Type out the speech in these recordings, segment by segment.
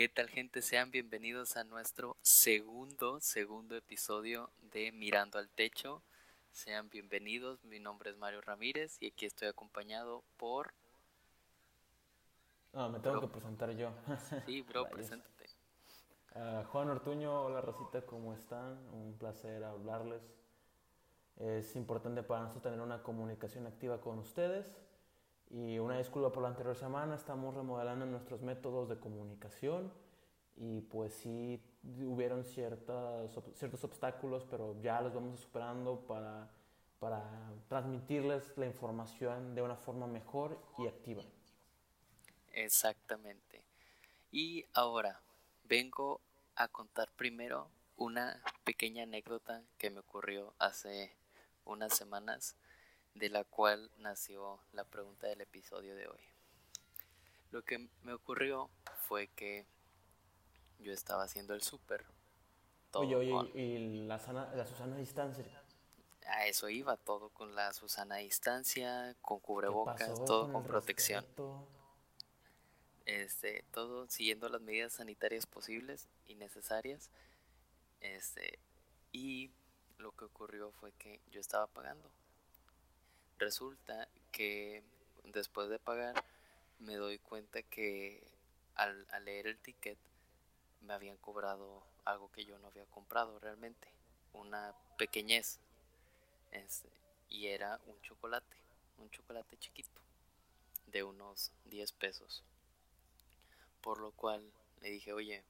¿Qué tal gente? Sean bienvenidos a nuestro segundo, segundo episodio de Mirando al Techo. Sean bienvenidos, mi nombre es Mario Ramírez y aquí estoy acompañado por... No, me tengo que presentar yo. Sí, bro, preséntate. Ah, Juan Ortuño, hola Rosita, ¿cómo están? Un placer hablarles. Es importante para nosotros tener una comunicación activa con ustedes. Y una disculpa por la anterior semana, estamos remodelando nuestros métodos de comunicación y pues sí hubieron ciertas, ciertos obstáculos, pero ya los vamos superando para, para transmitirles la información de una forma mejor y activa. Exactamente. Y ahora vengo a contar primero una pequeña anécdota que me ocurrió hace unas semanas de la cual nació la pregunta del episodio de hoy. Lo que me ocurrió fue que yo estaba haciendo el súper. Oye, oye, ¿y la, la Susana distancia? A eso iba, todo con la Susana distancia, con cubrebocas, todo con, protección. Este, todo siguiendo las medidas sanitarias posibles y necesarias. Este, y lo que ocurrió fue que yo estaba pagando Resulta que después de pagar me doy cuenta que al, leer el ticket me habían cobrado algo que yo no había comprado realmente, una pequeñez. Este, y era un chocolate, un chocolate chiquito, de unos 10 pesos. Por lo cual le dije, oye,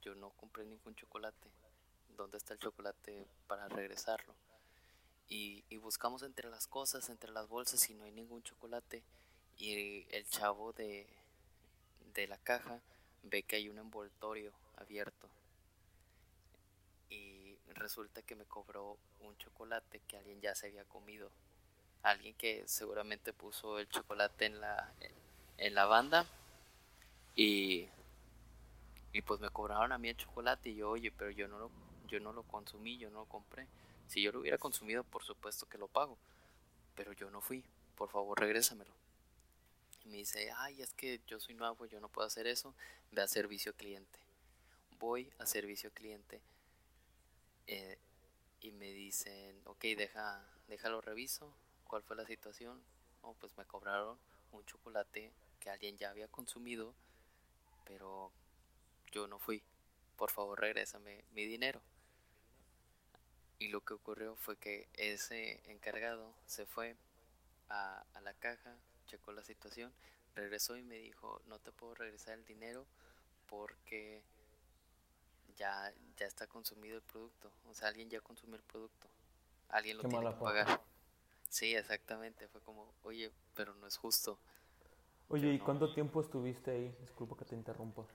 yo no compré ningún chocolate, ¿dónde está el chocolate para regresarlo? Y, buscamos entre las cosas, entre las bolsas y no hay ningún chocolate y el chavo de, de la caja ve que hay un envoltorio abierto y resulta que me cobró un chocolate que alguien ya se había comido. Alguien que seguramente puso el chocolate en la, en la banda y, y pues me cobraron a mí el chocolate y yo, oye, pero yo no lo, yo no lo consumí, yo no lo compré. Si yo lo hubiera consumido, por supuesto que lo pago. Pero yo no fui. Por favor, regrésamelo. Y me dice, ay, es que yo soy nuevo, yo no puedo hacer eso. Ve a servicio cliente. Voy a servicio cliente. Eh, y me dicen, ok, deja, déjalo reviso. ¿Cuál fue la situación? Oh, pues me cobraron un chocolate que alguien ya había consumido, pero yo no fui. Por favor, regrésame mi dinero. Y lo que ocurrió fue que ese encargado se fue a, la caja, checó la situación, regresó y me dijo, no te puedo regresar el dinero porque ya, ya está consumido el producto. O sea, alguien ya consumió el producto. Alguien lo tiene que pagar. Sí, exactamente. Fue como, oye, pero no es justo. Oye, ¿y cuánto tiempo estuviste ahí? Disculpa que te interrumpa.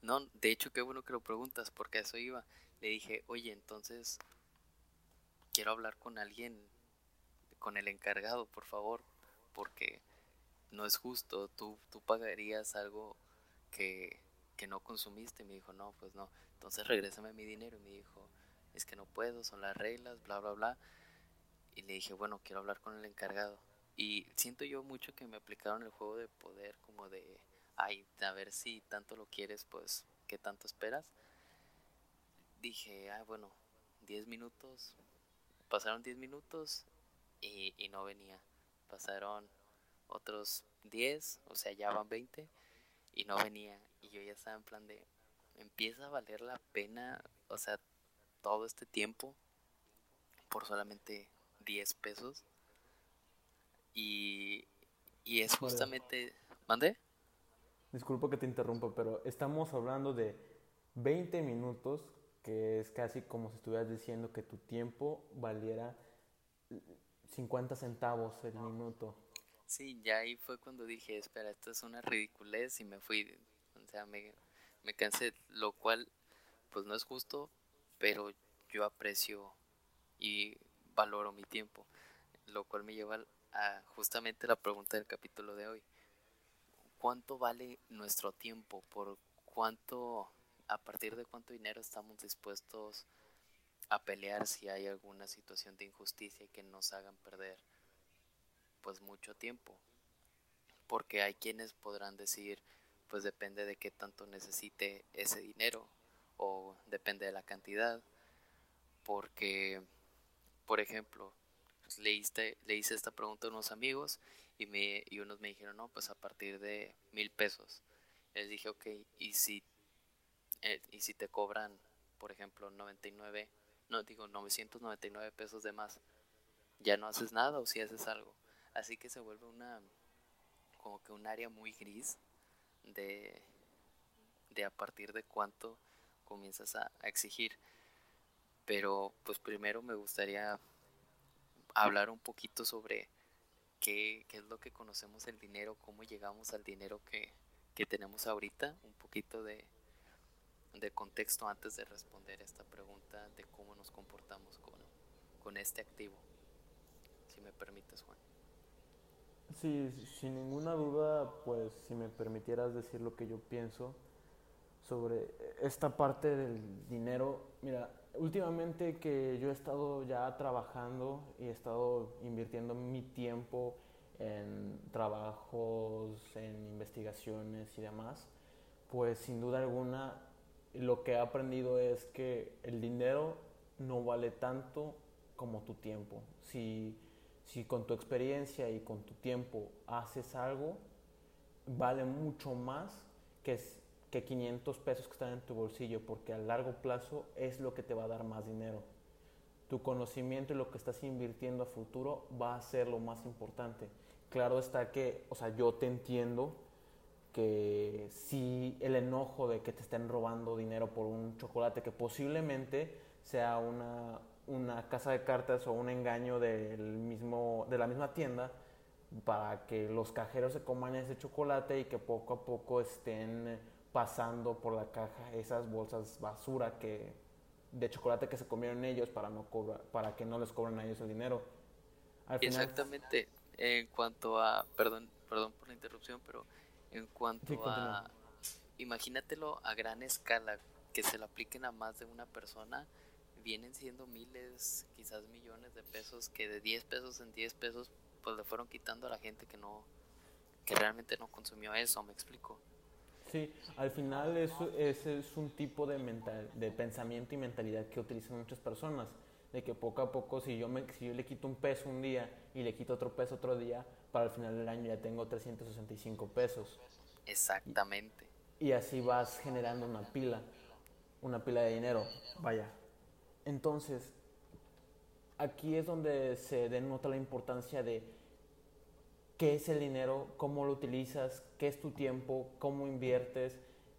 No, de hecho, qué bueno que lo preguntas, porque a eso iba. Le dije, oye, entonces, quiero hablar con alguien, con el encargado, por favor, porque no es justo, tú, tú pagarías algo que, que no consumiste. Y me dijo, no, pues no, entonces regrésame mi dinero. Y me dijo, es que no puedo, son las reglas, bla, bla, bla. Y le dije, bueno, quiero hablar con el encargado. Y siento yo mucho que me aplicaron el juego de poder, como de, ay, a ver si tanto lo quieres, pues, ¿qué tanto esperas? Dije, ah, bueno, 10 minutos, pasaron 10 minutos y, no venía. Pasaron otros 10, o sea, ya van 20 y no venía. Y yo ya estaba en plan de, empieza a valer la pena, o sea, todo este tiempo por solamente 10 pesos. Y, y es justamente... ¿Mande? Disculpa que te interrumpa, pero estamos hablando de 20 minutos que es casi como si estuvieras diciendo que tu tiempo valiera 50 centavos el minuto. Sí, ya ahí fue cuando dije, espera, esto es una ridiculez y me fui, o sea, me, me cansé, lo cual pues no es justo, pero yo aprecio y valoro mi tiempo, lo cual me lleva a justamente la pregunta del capítulo de hoy. ¿Cuánto vale nuestro tiempo? ¿Por cuánto a partir de cuánto dinero estamos dispuestos a pelear si hay alguna situación de injusticia que nos hagan perder pues mucho tiempo. Porque hay quienes podrán decir, pues depende de qué tanto necesite ese dinero o depende de la cantidad. Porque, por ejemplo, le hice, le hice esta pregunta a unos amigos y, me, y unos me dijeron, no, pues a partir de mil pesos. Les dije, ok, ¿y si, eh, y si te cobran, por ejemplo, 99, no digo 999 pesos de más, ya no haces nada o si haces algo. Así que se vuelve una, como que un área muy gris de, de a partir de cuánto comienzas a, exigir. Pero pues primero me gustaría hablar un poquito sobre qué, qué, es lo que conocemos el dinero, cómo llegamos al dinero que, que tenemos ahorita, un poquito de, de, contexto antes de responder esta pregunta de cómo nos comportamos con, con este activo. Si me permites, Juan. Sí, sin ninguna duda, pues si me permitieras decir lo que yo pienso sobre esta parte del dinero, mira, últimamente que yo he estado ya trabajando y he estado invirtiendo mi tiempo en trabajos, en investigaciones y demás, pues sin duda alguna lo que he aprendido es que el dinero no vale tanto como tu tiempo. Si si con tu experiencia y con tu tiempo haces algo, vale mucho más que, que 500 pesos que están en tu bolsillo, porque a largo plazo es lo que te va a dar más dinero. Tu conocimiento y lo que estás invirtiendo a futuro va a ser lo más importante. Claro está que, o sea, yo te entiendo que si el enojo de que te estén robando dinero por un chocolate que posiblemente sea una, una casa de cartas o un engaño del mismo, de la misma tienda para que los cajeros se coman ese chocolate y que poco a poco estén pasando por la caja esas bolsas basura que de chocolate que se comieron ellos para no cobrar, para que no les cobren a ellos el dinero. Exactamente. En cuanto a, perdón, perdón por la interrupción, pero en cuanto a, imagínatelo a gran escala, que se lo apliquen a más de una persona, vienen siendo miles, quizás millones de pesos que de 10 pesos en 10 pesos pues le fueron quitando a la gente que no que realmente no consumió eso, me explico. Sí, al final eso, ese es un tipo de, mental, de pensamiento y mentalidad que utilizan muchas personas, de que poco a poco si yo, me, si yo le quito un peso un día y le quito otro peso otro día, para el final del año ya tengo 365 pesos. Exactamente. Y, y así vas generando una pila, una pila de dinero, vaya, entonces, aquí es donde se denota la importancia de qué es el dinero, cómo lo utilizas, qué es tu tiempo, cómo inviertes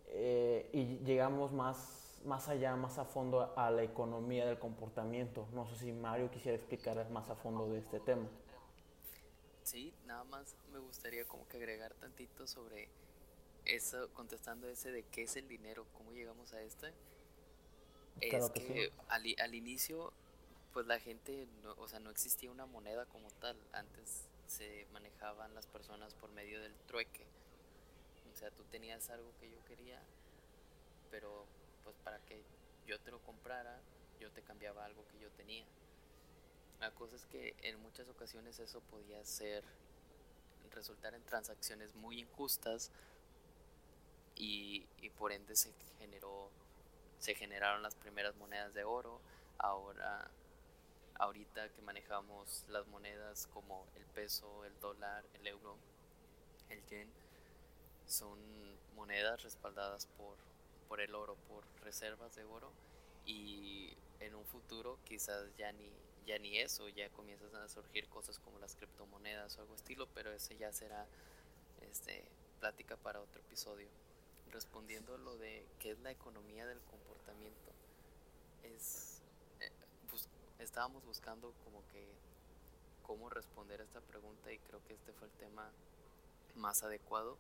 eh, y llegamos más, más allá, más a fondo a la economía del comportamiento. No sé si Mario quisiera explicar más a fondo de este tema. Sí, nada más me gustaría como que agregar tantito sobre eso, contestando ese de qué es el dinero, cómo llegamos a este es que, al, al, inicio, pues la gente, no, o sea, no existía una moneda como tal. Antes se manejaban las personas por medio del trueque. O sea, tú tenías algo que yo quería, pero pues para que yo te lo comprara, yo te cambiaba algo que yo tenía. La cosa es que en muchas ocasiones eso podía ser resultar en transacciones muy injustas y, y por ende se generó se generaron las primeras monedas de oro, ahora ahorita que manejamos las monedas como el peso, el dólar, el euro, el yen, son monedas respaldadas por, por el oro, por reservas de oro y en un futuro quizás ya ni ya ni eso, ya comienzan a surgir cosas como las criptomonedas o algo estilo, pero ese ya será este plática para otro episodio. Respondiendo lo de qué es la economía del comportamiento, es eh, estábamos buscando como que cómo responder a esta pregunta y creo que este fue el tema más adecuado,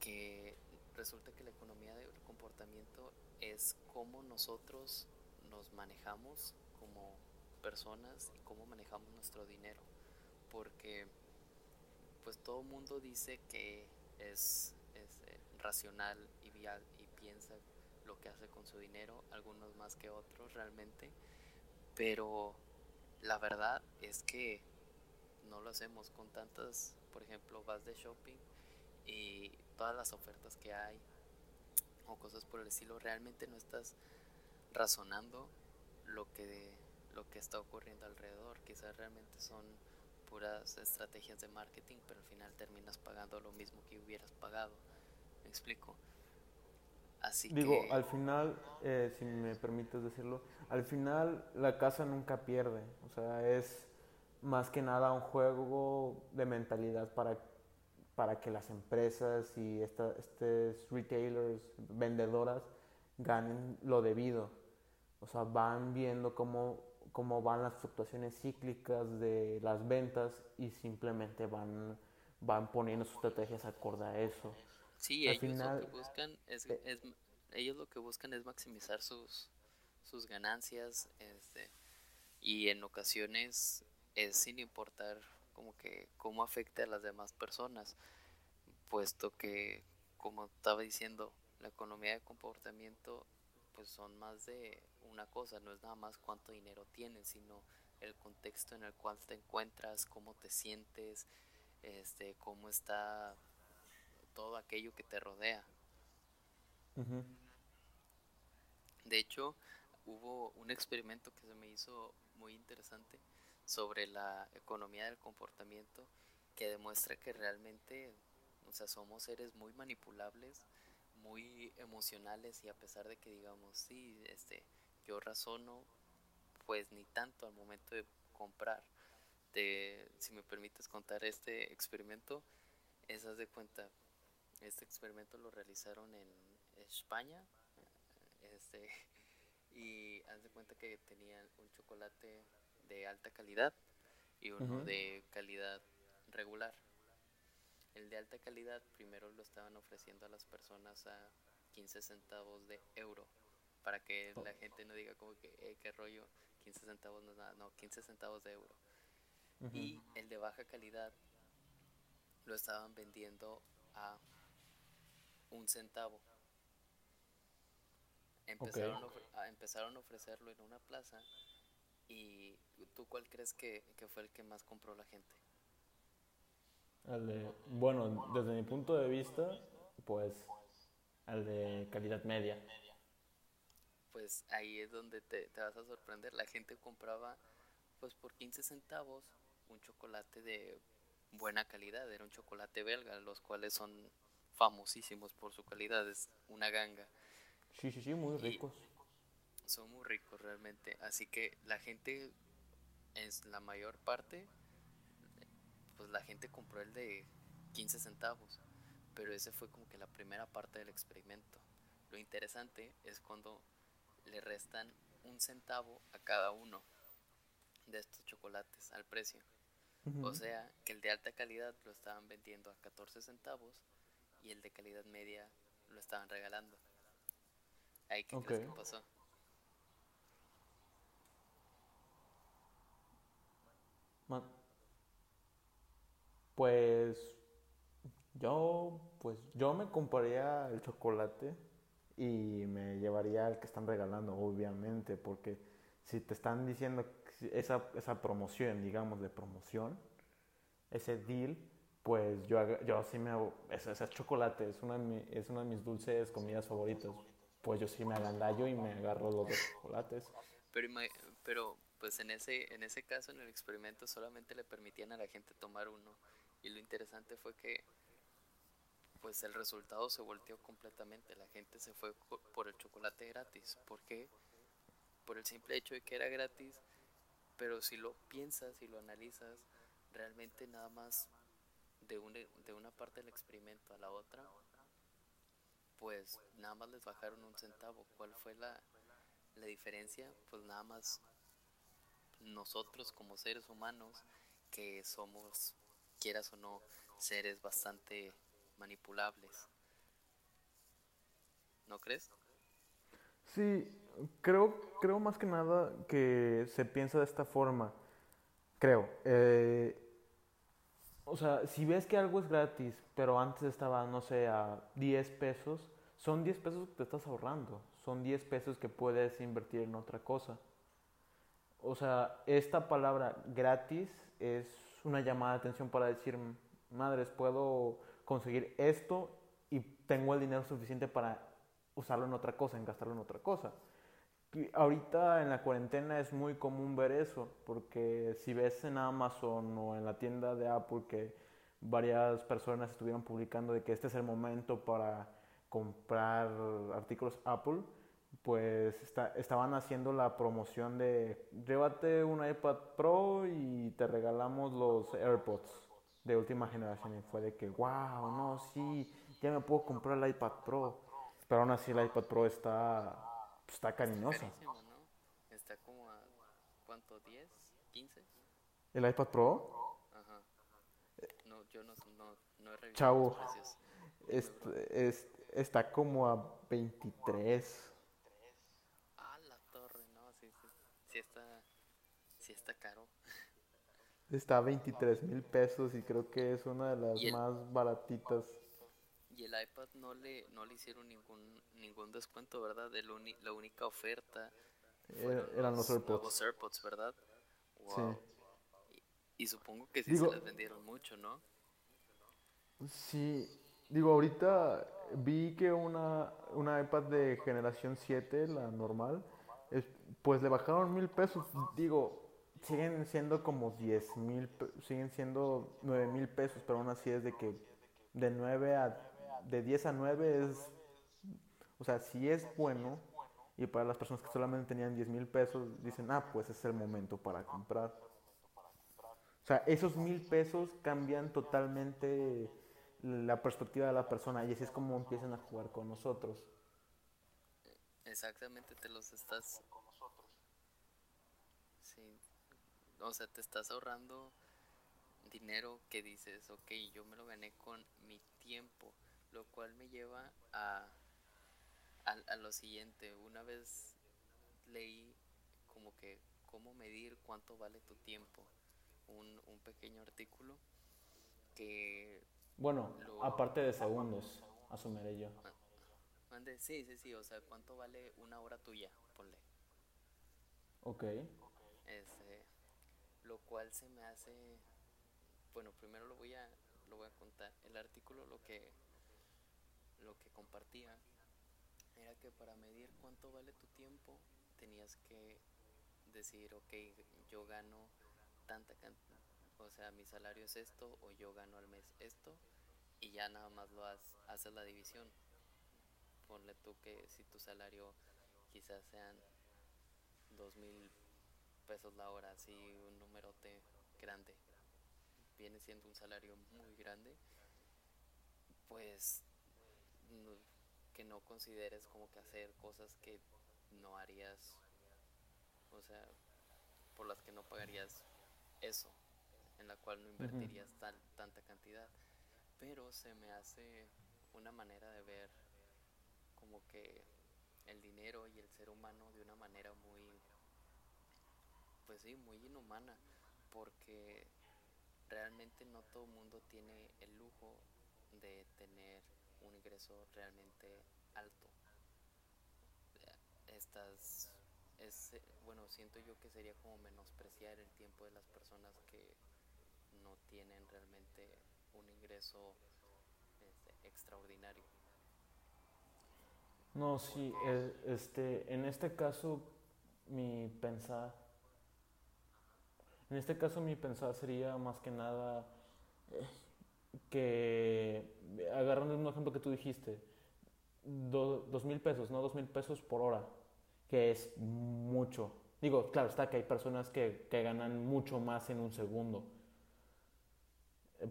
que resulta que la economía del comportamiento es cómo nosotros nos manejamos como personas y cómo manejamos nuestro dinero, porque pues todo mundo dice que es racional y, vial, y piensa lo que hace con su dinero, algunos más que otros realmente, pero la verdad es que no lo hacemos con tantas, por ejemplo, vas de shopping y todas las ofertas que hay o cosas por el estilo, realmente no estás razonando lo que lo que está ocurriendo alrededor. Quizás realmente son puras estrategias de marketing, pero al final terminas pagando lo mismo que hubieras pagado. ¿Me explico? Así Digo, al final, eh, si me permites decirlo, al final la casa nunca pierde. O sea, es más que nada un juego de mentalidad para, para que las empresas y estos retailers, vendedoras, ganen lo debido. O sea, van viendo cómo cómo van las fluctuaciones cíclicas de las ventas y simplemente van, van poniendo sus estrategias acorde a eso. Sí, ellos lo que buscan es, eh, es, ellos lo que buscan es maximizar sus, sus ganancias este, y en ocasiones es sin importar como que cómo afecte a las demás personas, puesto que como estaba diciendo, la economía de comportamiento pues son más de una cosa, no es nada más cuánto dinero tienes, sino el contexto en el cual te encuentras, cómo te sientes, este, cómo está todo aquello que te rodea. De hecho, hubo un experimento que se me hizo muy interesante sobre la economía del comportamiento que demuestra que realmente, o sea, somos seres muy manipulables, muy emocionales y a pesar de que digamos, sí, este, yo razono, pues ni tanto al momento de comprar. De, si me permites contar este experimento, esas de cuenta, este experimento lo realizaron en España, este, y haz de cuenta que tenían un chocolate de alta calidad y uno de calidad regular. El de alta calidad primero lo estaban ofreciendo a las personas a 15 centavos de euro para que la gente no diga como que, eh, qué rollo, 15 centavos no es nada, no, 15 centavos de euro. Y el de baja calidad lo estaban vendiendo a un centavo. Empezaron, a, empezaron a ofrecerlo en una plaza y tú cuál crees que, que fue el que más compró la gente? El de, bueno, desde mi punto de vista, pues el de calidad media pues ahí es donde te, vas a sorprender. La gente compraba pues por 15 centavos un chocolate de buena calidad, era un chocolate belga, los cuales son famosísimos por su calidad, es una ganga. Sí, sí, sí, muy ricos. Son muy ricos realmente, así que la gente, es la mayor parte, pues la gente compró el de 15 centavos, pero ese fue como que la primera parte del experimento. Lo interesante es cuando le restan un centavo a cada uno de estos chocolates al precio. O sea que el de alta calidad lo estaban vendiendo a 14 centavos y el de calidad media lo estaban regalando. ¿Ahí qué crees que pasó? Pues yo pues yo me compraría el chocolate y me llevaría al que están regalando, obviamente, porque si te están diciendo esa, esa promoción, digamos, de promoción, ese deal, pues yo, yo sí me ese, ese chocolate es una, de es una de mis dulces comidas favoritas, pues yo sí me agandallo y me agarro los dos chocolates. Pero pues en ese, en ese caso, en el experimento, solamente le permitían a la gente tomar uno. Y lo interesante fue que pues el resultado se volteó completamente. La gente se fue por el chocolate gratis. ¿Por qué? Por el simple hecho de que era gratis. Pero si lo piensas y lo analizas, realmente nada más de una, de una parte del experimento a la otra, pues nada más les bajaron un centavo. ¿Cuál fue la, la diferencia? Pues nada más nosotros como seres humanos, que somos, quieras o no, seres bastante manipulables. ¿No crees? Sí, creo, creo más que nada que se piensa de esta forma. Creo. Eh, o sea, si ves que algo es gratis, pero antes estaba, no sé, a 10 pesos, son 10 pesos que te estás ahorrando. Son 10 pesos que puedes invertir en otra cosa. O sea, esta palabra gratis es una llamada de atención para decir, madres, puedo conseguir esto y tengo el dinero suficiente para usarlo en otra cosa, en gastarlo en otra cosa. ahorita en la cuarentena es muy común ver eso, porque si ves en Amazon o en la tienda de Apple que varias personas estuvieron publicando de que este es el momento para comprar artículos Apple, pues estaban haciendo la promoción de llévate un iPad Pro y te regalamos los AirPods de última generación y fue de que wow, no, sí, ya me puedo comprar el iPad Pro, pero aún así el iPad Pro está está cariñoso. Está como a ¿cuánto? ¿10? ¿15? ¿El iPad Pro? Ajá. No, yo no, no, no he revisado Chavo, es, está como a 23. sí está, sí está caro. Está a 23 mil pesos y creo que es una de las más baratitas. Y el iPad no le, no le hicieron ningún, ningún descuento, ¿verdad? De la única oferta eran los, AirPods. AirPods, ¿verdad? Sí. Y, supongo que sí se las vendieron mucho, ¿no? Sí, digo, ahorita vi que una, una iPad de generación 7, la normal, pues le bajaron mil pesos. Digo, siguen siendo como 10 mil, siguen siendo 9 mil pesos, pero aún así es de que de 9 a, de 10 a 9 es, o sea, si es bueno, y para las personas que solamente tenían 10 mil pesos, dicen, ah, pues es el momento para comprar. O sea, esos mil pesos cambian totalmente la perspectiva de la persona y así es como empiezan a jugar con nosotros. Exactamente, te los estás... Sí. O sea, te estás ahorrando dinero que dices, ok, yo me lo gané con mi tiempo, lo cual me lleva a, a, lo siguiente. Una vez leí como que cómo medir cuánto vale tu tiempo, un, un pequeño artículo que... Bueno, aparte de segundos, asumiré yo. Ah, sí, sí, sí, o sea, ¿cuánto vale una hora tuya? Ponle. Ok. Este, lo cual se me hace, bueno, primero lo voy a, lo voy a contar. El artículo lo que, lo que compartía era que para medir cuánto vale tu tiempo tenías que decir, ok, yo gano tanta cantidad, o sea, mi salario es esto o yo gano al mes esto y ya nada más lo haces la división ponle tú que si tu salario quizás sean dos mil pesos la hora, así un numerote grande, viene siendo un salario muy grande, pues que no consideres como que hacer cosas que no harías, o sea, por las que no pagarías eso, en la cual no invertirías tal, tanta cantidad. Pero se me hace una manera de ver como que el dinero y el ser humano de una manera muy, pues sí, muy inhumana, porque realmente no todo el mundo tiene el lujo de tener un ingreso realmente alto. Estas, es, bueno, siento yo que sería como menospreciar el tiempo de las personas que no tienen realmente un ingreso este, extraordinario. No, sí, este, en este caso mi pensar, en este caso mi pensar sería más que nada eh, que, agarrando un ejemplo que tú dijiste, dos mil pesos, no dos mil pesos por hora, que es mucho. Digo, claro, está que hay personas que, que ganan mucho más en un segundo,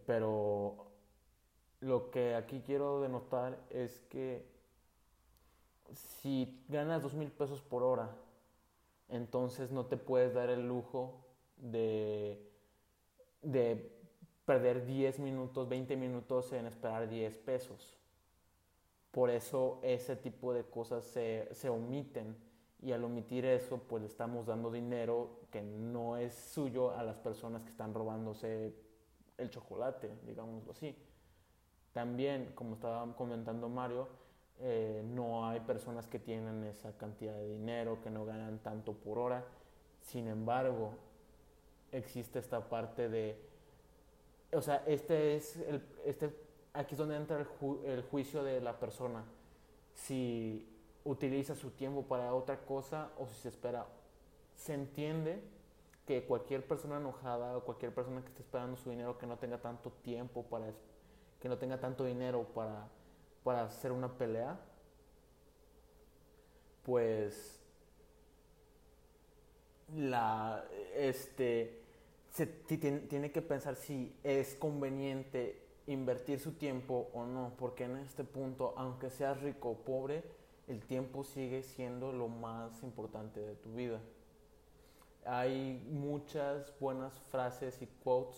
pero lo que aquí quiero denotar es que si ganas dos mil pesos por hora, entonces no te puedes dar el lujo de, de perder 10 minutos, 20 minutos en esperar 10 pesos. Por eso ese tipo de cosas se, se omiten y al omitir eso pues estamos dando dinero que no es suyo a las personas que están robándose el chocolate, digámoslo así. También, como estaba comentando Mario, eh, no hay personas que tienen esa cantidad de dinero, que no ganan tanto por hora. Sin embargo, existe esta parte de, o sea, este es el, este aquí es donde entra el, juicio de la persona. Si utiliza su tiempo para otra cosa o si se espera. Se entiende que cualquier persona enojada o cualquier persona que esté esperando su dinero que no tenga tanto tiempo para que no tenga tanto dinero para, para hacer una pelea pues la este tiene que pensar si es conveniente invertir su tiempo o no, porque en este punto, aunque seas rico o pobre, el tiempo sigue siendo lo más importante de tu vida. Hay muchas buenas frases y quotes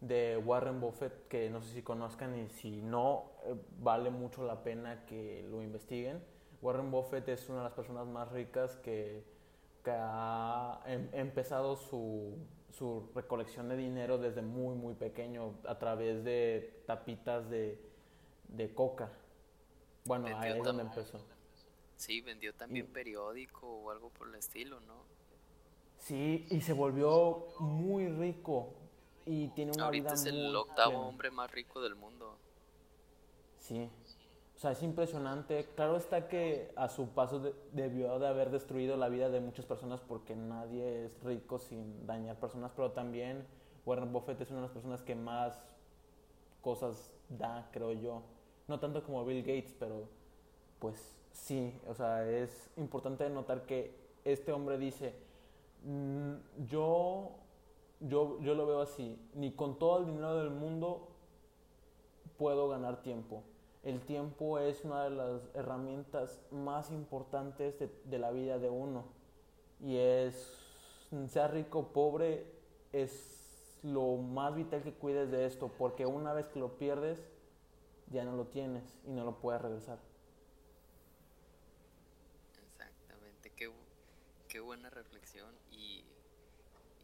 de Warren Buffett que no sé si conozcan y si no, eh, vale mucho la pena que lo investiguen. Warren Buffett es una de las personas más ricas que, que ha em, empezado su, su recolección de dinero desde muy, muy pequeño a través de tapitas de, de coca. Bueno, ahí es donde empezó. Sí, vendió también periódico o algo por el estilo, ¿no? Sí, y se volvió muy rico y tiene una Ahorita vida es el octavo hombre más rico del mundo. Sí, o sea, es impresionante. Claro está que a su paso debió de haber destruido la vida de muchas personas porque nadie es rico sin dañar personas, pero también Warren Buffett es una de las personas que más cosas da, creo yo. No tanto como Bill Gates, pero pues sí, o sea, es importante notar que este hombre dice, mm, yo, yo, yo lo veo así, ni con todo el dinero del mundo puedo ganar tiempo el tiempo es una de las herramientas más importantes de, la vida de uno. Y es, sea rico o pobre, es lo más vital que cuides de esto, porque una vez que lo pierdes, ya no lo tienes y no lo puedes regresar. Exactamente, qué, qué buena reflexión y,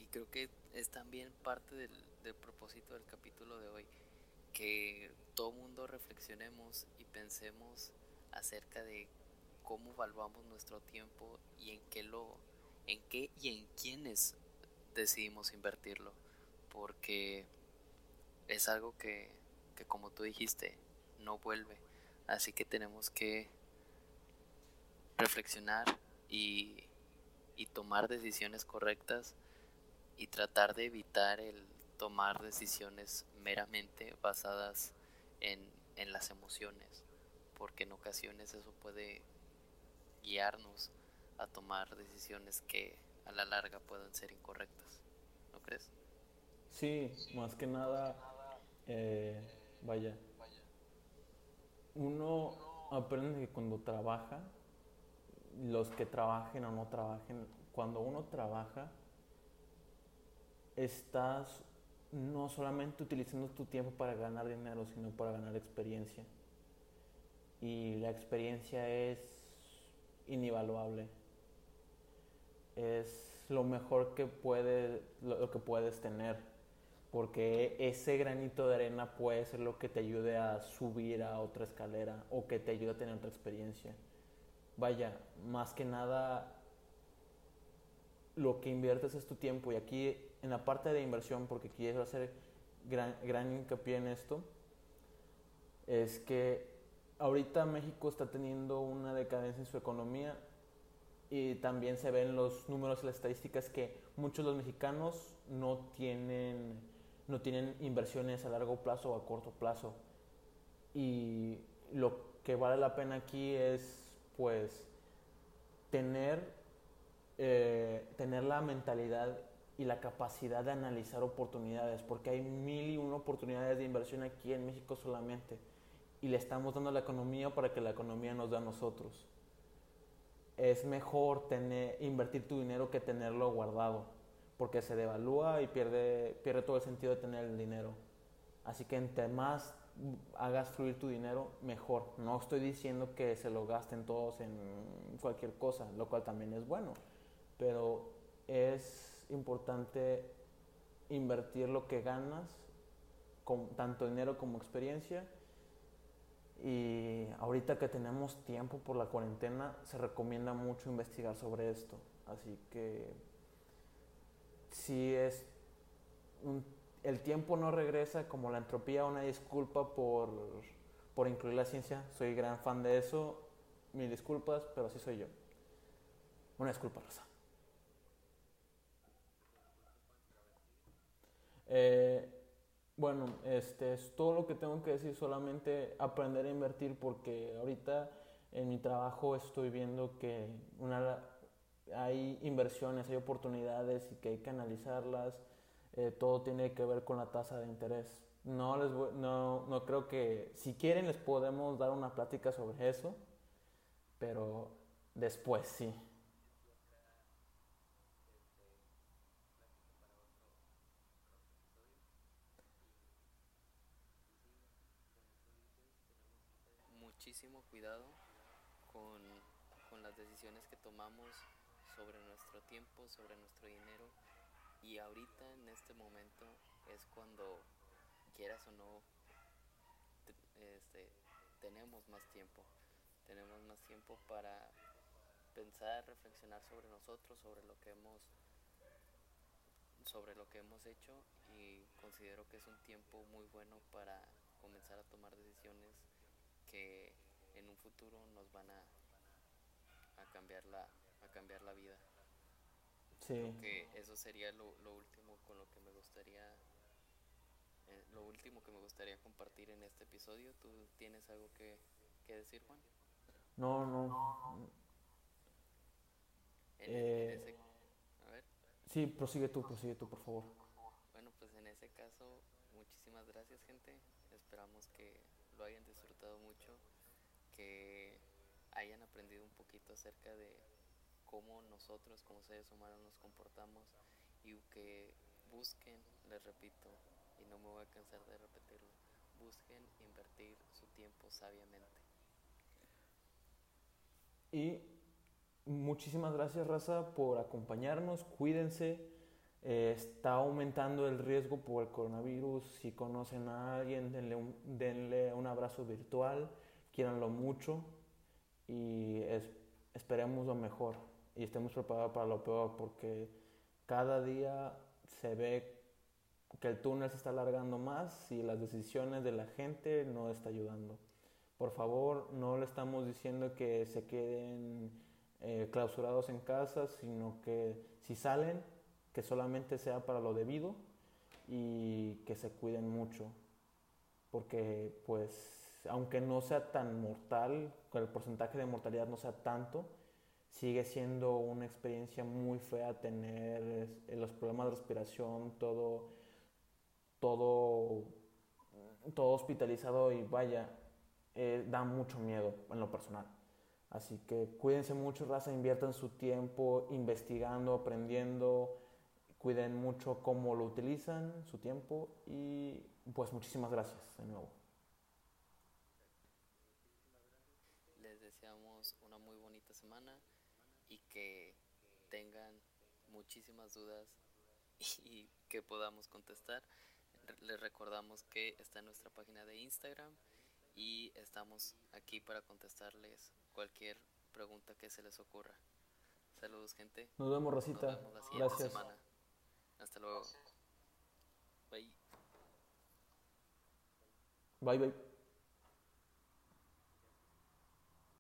y, creo que es también parte del, del propósito del capítulo de hoy que todo mundo reflexionemos y pensemos acerca de cómo evaluamos nuestro tiempo y en qué lo en qué y en quiénes decidimos invertirlo. Porque es algo que, que como tú dijiste no vuelve. Así que tenemos que reflexionar y, y tomar decisiones correctas y tratar de evitar el tomar decisiones meramente basadas en, en las emociones, porque en ocasiones eso puede guiarnos a tomar decisiones que a la larga pueden ser incorrectas, ¿no crees? Sí, más que nada, eh, vaya, uno aprende que cuando trabaja, los que trabajen o no trabajen, cuando uno trabaja, estás no solamente utilizando tu tiempo para ganar dinero, sino para ganar experiencia. Y la experiencia es invaluable. Es lo mejor que, puede, lo, que puedes tener, porque ese granito de arena puede ser lo que te ayude a subir a otra escalera o que te ayude a tener otra experiencia. Vaya, más que nada, lo que inviertes es tu tiempo y aquí en la parte de inversión, porque quiero hacer gran, gran hincapié en esto, es que ahorita México está teniendo una decadencia en su economía y también se ven los números y las estadísticas que muchos de los mexicanos no tienen, no tienen inversiones a largo plazo o a corto plazo. Y lo que vale la pena aquí es pues tener, eh, tener la mentalidad y la capacidad de analizar oportunidades, porque hay mil y una oportunidades de inversión aquí en México solamente, y le estamos dando la economía para que la economía nos dé a nosotros. Es mejor tener, invertir tu dinero que tenerlo guardado, porque se devalúa y pierde, pierde todo el sentido de tener el dinero. Así que entre más hagas fluir tu dinero, mejor. No estoy diciendo que se lo gasten todos en cualquier cosa, lo cual también es bueno, pero es importante invertir lo que ganas, con tanto dinero como experiencia. Y ahorita que tenemos tiempo por la cuarentena, se recomienda mucho investigar sobre esto. Así que si es el tiempo no regresa como la entropía, una disculpa por, por incluir la ciencia. Soy gran fan de eso. Mil disculpas, pero así soy yo. Una disculpa, Rosa. Eh, bueno, este es todo lo que tengo que decir, solamente aprender a invertir porque ahorita en mi trabajo estoy viendo que una, hay inversiones, hay oportunidades y que hay que analizarlas. Eh, todo tiene que ver con la tasa de interés. No, les no, no creo que, si quieren les podemos dar una plática sobre eso, pero después sí. muchísimo cuidado con, con las decisiones que tomamos sobre nuestro tiempo, sobre nuestro dinero. Y ahorita en este momento es cuando quieras o no este, tenemos más tiempo. Tenemos más tiempo para pensar reflexionar sobre nosotros sobre lo que hemos sobre lo que hemos hecho. Y considero que es un tiempo muy bueno para comenzar a tomar decisiones que en un futuro nos van a, a cambiar la a cambiar la vida. Sí. que eso sería lo, lo, último con lo que me gustaría eh, lo último que me gustaría compartir en este episodio. Tú tienes algo que, que decir Juan no no. En, eh, en ese, a ver. sí prosigue tú prosigue tú por favor. Bueno pues en ese caso muchísimas gracias gente. Esperamos que lo hayan disfrutado mucho que hayan aprendido un poquito acerca de cómo nosotros como seres humanos nos comportamos y que busquen, les repito, y no me voy a cansar de repetirlo, busquen invertir su tiempo sabiamente. Y muchísimas gracias Raza por acompañarnos, cuídense, eh, está aumentando el riesgo por el coronavirus, si conocen a alguien denle un, denle un abrazo virtual, quieranlo mucho y es, esperemos lo mejor y estemos preparados para lo peor porque cada día se ve que el túnel se está alargando más y las decisiones de la gente no está ayudando. Por favor, no le estamos diciendo que se queden eh, clausurados en casa, sino que si salen, que solamente sea para lo debido y que se cuiden mucho. Porque pues, aunque no sea tan mortal, el porcentaje de mortalidad no sea tanto, sigue siendo una experiencia muy fea tener los problemas de respiración, todo, todo, todo hospitalizado y vaya, eh, da mucho miedo en lo personal. Así que cuídense mucho, raza, inviertan su tiempo investigando, aprendiendo, cuiden mucho cómo lo utilizan, su tiempo y pues muchísimas gracias de nuevo. Les deseamos una muy bonita semana y que tengan muchísimas dudas y que podamos contestar. Les recordamos que está en nuestra página de Instagram y estamos aquí para contestarles cualquier pregunta que se les ocurra. Saludos, gente. Nos vemos, Rosita. Nos vemos la siguiente Gracias. semana. Hasta luego. Bye. Bye, bye.